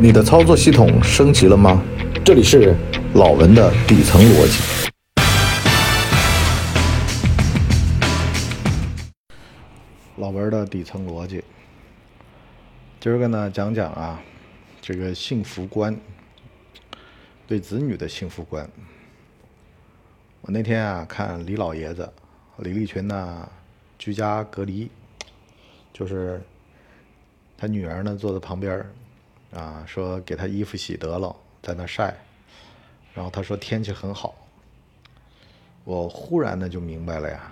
你的操作系统升级了吗？这里是老文的底层逻辑。老文的底层逻辑，今儿个呢讲讲啊，这个幸福观，对子女的幸福观。我那天啊看李老爷子李立群呢居家隔离，就是他女儿呢坐在旁边啊，说给他衣服洗得了，在那晒，然后他说天气很好，我忽然呢就明白了呀，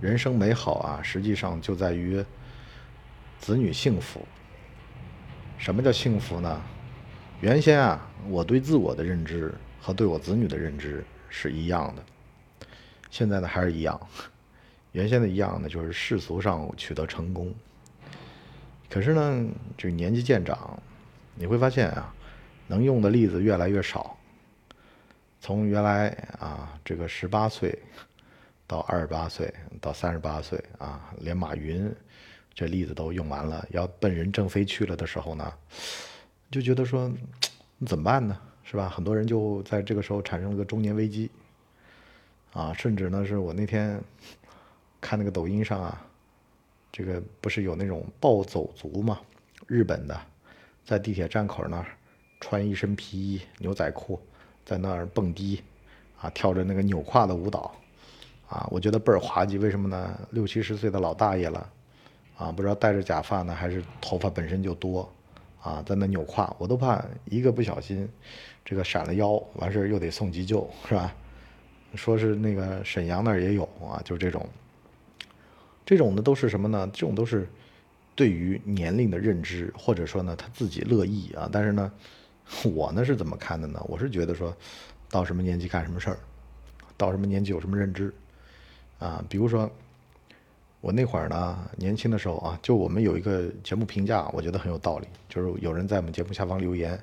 人生美好啊，实际上就在于子女幸福。什么叫幸福呢？原先啊，我对自我的认知和对我子女的认知是一样的，现在呢还是一样。原先的一样呢，就是世俗上取得成功。可是呢，这年纪渐长，你会发现啊，能用的例子越来越少。从原来啊，这个十八岁到二十八岁到三十八岁啊，连马云这例子都用完了，要奔任正非去了的时候呢，就觉得说，怎么办呢？是吧？很多人就在这个时候产生了个中年危机。啊，甚至呢，是我那天看那个抖音上啊，这个不是有那种暴走族嘛，日本的，在地铁站口那儿穿一身皮衣牛仔裤，在那儿蹦迪，啊，跳着那个扭胯的舞蹈，啊，我觉得倍儿滑稽。为什么呢？六七十岁的老大爷了，啊，不知道戴着假发呢，还是头发本身就多，啊，在那扭胯，我都怕一个不小心，这个闪了腰，完事儿又得送急救，是吧？说是那个沈阳那儿也有啊，就这种，这种的都是什么呢？这种都是对于年龄的认知，或者说呢他自己乐意啊。但是呢，我呢是怎么看的呢？我是觉得说，到什么年纪干什么事儿，到什么年纪有什么认知啊。比如说我那会儿呢，年轻的时候啊，就我们有一个节目评价，我觉得很有道理，就是有人在我们节目下方留言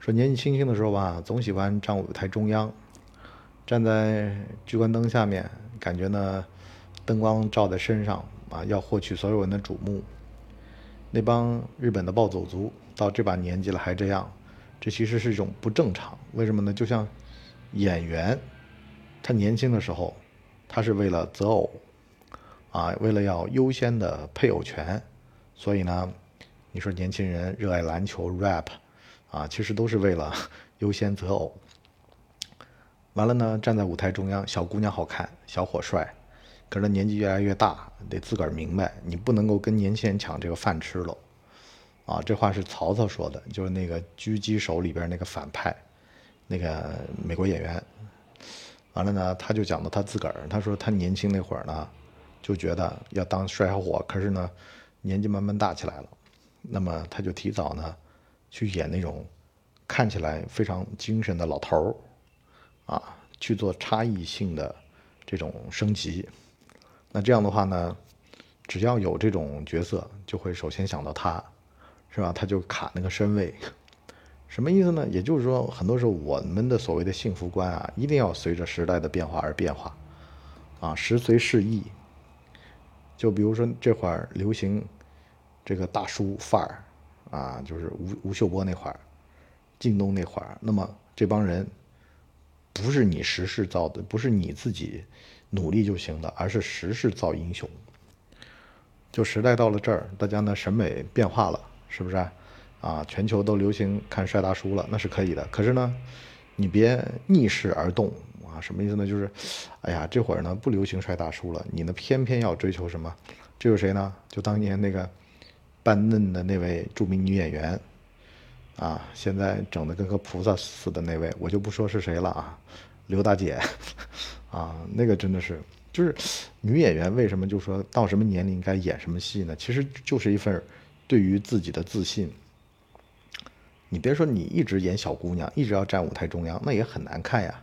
说，年纪轻轻的时候吧，总喜欢站舞台中央。站在聚光灯下面，感觉呢，灯光照在身上啊，要获取所有人的瞩目。那帮日本的暴走族到这把年纪了还这样，这其实是一种不正常。为什么呢？就像演员，他年轻的时候，他是为了择偶，啊，为了要优先的配偶权，所以呢，你说年轻人热爱篮球、rap，啊，其实都是为了 优先择偶。完了呢，站在舞台中央，小姑娘好看，小伙帅，可是年纪越来越大，得自个儿明白，你不能够跟年轻人抢这个饭吃喽。啊，这话是曹操说的，就是那个狙击手里边那个反派，那个美国演员。完了呢，他就讲到他自个儿，他说他年轻那会儿呢，就觉得要当帅小伙，可是呢，年纪慢慢大起来了，那么他就提早呢，去演那种看起来非常精神的老头儿。啊，去做差异性的这种升级，那这样的话呢，只要有这种角色，就会首先想到他，是吧？他就卡那个身位，什么意思呢？也就是说，很多时候我们的所谓的幸福观啊，一定要随着时代的变化而变化，啊，时随世易。就比如说这会儿流行这个大叔范儿，啊，就是吴吴秀波那会儿，靳东那会儿，那么这帮人。不是你时势造的，不是你自己努力就行的，而是时势造英雄。就时代到了这儿，大家呢审美变化了，是不是？啊，全球都流行看帅大叔了，那是可以的。可是呢，你别逆势而动啊！什么意思呢？就是，哎呀，这会儿呢不流行帅大叔了，你呢偏偏要追求什么？这是谁呢？就当年那个扮嫩的那位著名女演员。啊，现在整的跟个菩萨似的那位，我就不说是谁了啊，刘大姐，啊，那个真的是，就是女演员为什么就说到什么年龄该演什么戏呢？其实就是一份对于自己的自信。你别说你一直演小姑娘，一直要站舞台中央，那也很难看呀，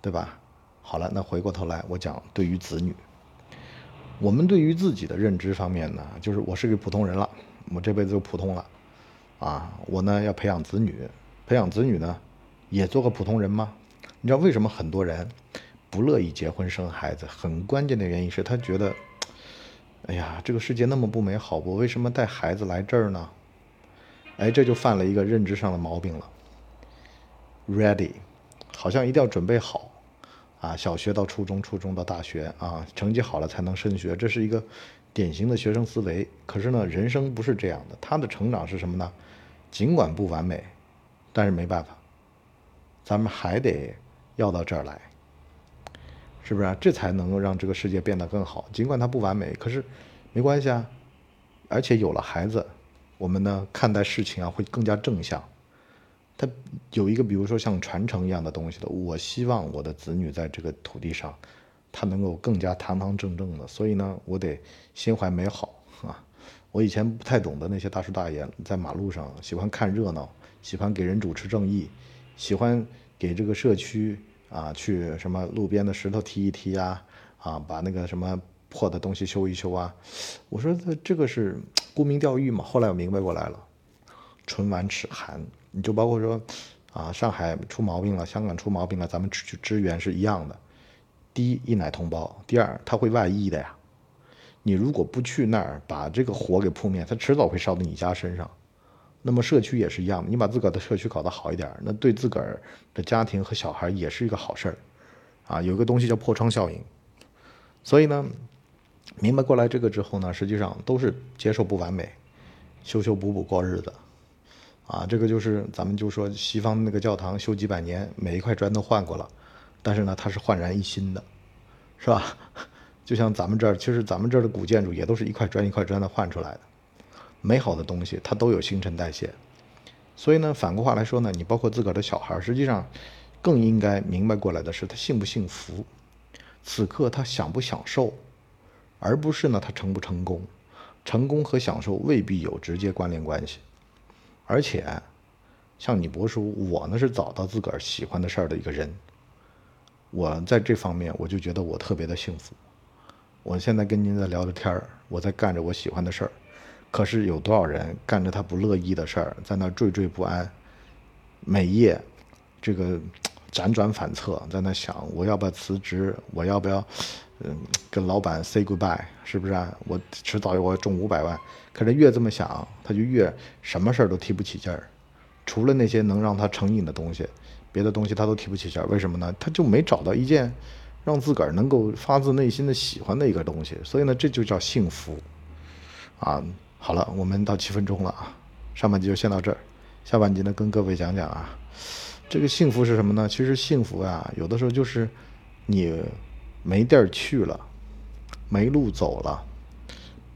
对吧？好了，那回过头来我讲对于子女，我们对于自己的认知方面呢，就是我是个普通人了，我这辈子就普通了。啊，我呢要培养子女，培养子女呢，也做个普通人吗？你知道为什么很多人不乐意结婚生孩子？很关键的原因是他觉得，哎呀，这个世界那么不美好，我为什么带孩子来这儿呢？哎，这就犯了一个认知上的毛病了。Ready，好像一定要准备好啊，小学到初中，初中到大学啊，成绩好了才能升学，这是一个典型的学生思维。可是呢，人生不是这样的，他的成长是什么呢？尽管不完美，但是没办法，咱们还得要到这儿来，是不是啊？这才能够让这个世界变得更好。尽管它不完美，可是没关系啊。而且有了孩子，我们呢看待事情啊会更加正向。他有一个，比如说像传承一样的东西的，我希望我的子女在这个土地上，他能够更加堂堂正正的。所以呢，我得心怀美好啊。我以前不太懂得那些大叔大爷，在马路上喜欢看热闹，喜欢给人主持正义，喜欢给这个社区啊去什么路边的石头踢一踢啊，啊把那个什么破的东西修一修啊。我说这这个是沽名钓誉嘛。后来我明白过来了，唇亡齿寒。你就包括说，啊，上海出毛病了，香港出毛病了，咱们去支援是一样的。第一，一奶同胞；第二，他会外溢的呀。你如果不去那儿把这个火给扑灭，他迟早会烧到你家身上。那么社区也是一样的，你把自个儿的社区搞得好一点，那对自个儿的家庭和小孩也是一个好事儿。啊，有个东西叫破窗效应。所以呢，明白过来这个之后呢，实际上都是接受不完美，修修补补过日子。啊，这个就是咱们就说西方那个教堂修几百年，每一块砖都换过了，但是呢，它是焕然一新的，是吧？就像咱们这儿，其实咱们这儿的古建筑也都是一块砖一块砖的换出来的，美好的东西它都有新陈代谢。所以呢，反过话来说呢，你包括自个儿的小孩，实际上更应该明白过来的是他幸不幸福，此刻他享不享受，而不是呢他成不成功。成功和享受未必有直接关联关系。而且，像你博叔，我呢是找到自个儿喜欢的事儿的一个人。我在这方面，我就觉得我特别的幸福。我现在跟您在聊着天儿，我在干着我喜欢的事儿。可是有多少人干着他不乐意的事儿，在那惴惴不安，每夜这个辗转反侧，在那想我要不要辞职，我要不要嗯跟老板 say goodbye，是不是啊？我迟早我中五百万。可是越这么想，他就越什么事儿都提不起劲儿，除了那些能让他成瘾的东西，别的东西他都提不起劲儿。为什么呢？他就没找到一件让自个儿能够发自内心的喜欢的一个东西。所以呢，这就叫幸福啊！好了，我们到七分钟了啊，上半集就先到这儿，下半集呢跟各位讲讲啊，这个幸福是什么呢？其实幸福啊，有的时候就是你没地儿去了，没路走了。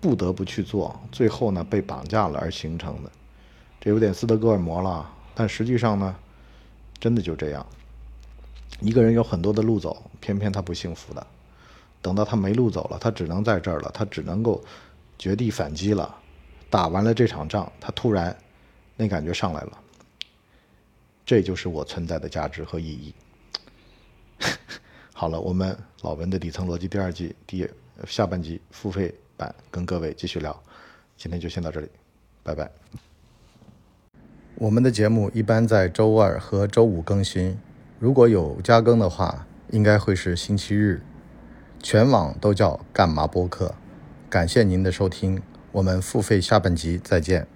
不得不去做，最后呢被绑架了而形成的，这有点斯德哥尔摩了。但实际上呢，真的就这样。一个人有很多的路走，偏偏他不幸福的。等到他没路走了，他只能在这儿了，他只能够绝地反击了。打完了这场仗，他突然那感觉上来了。这就是我存在的价值和意义。好了，我们老文的底层逻辑第二季第下半集付费。版跟各位继续聊，今天就先到这里，拜拜。我们的节目一般在周二和周五更新，如果有加更的话，应该会是星期日。全网都叫干嘛播客。感谢您的收听，我们付费下半集再见。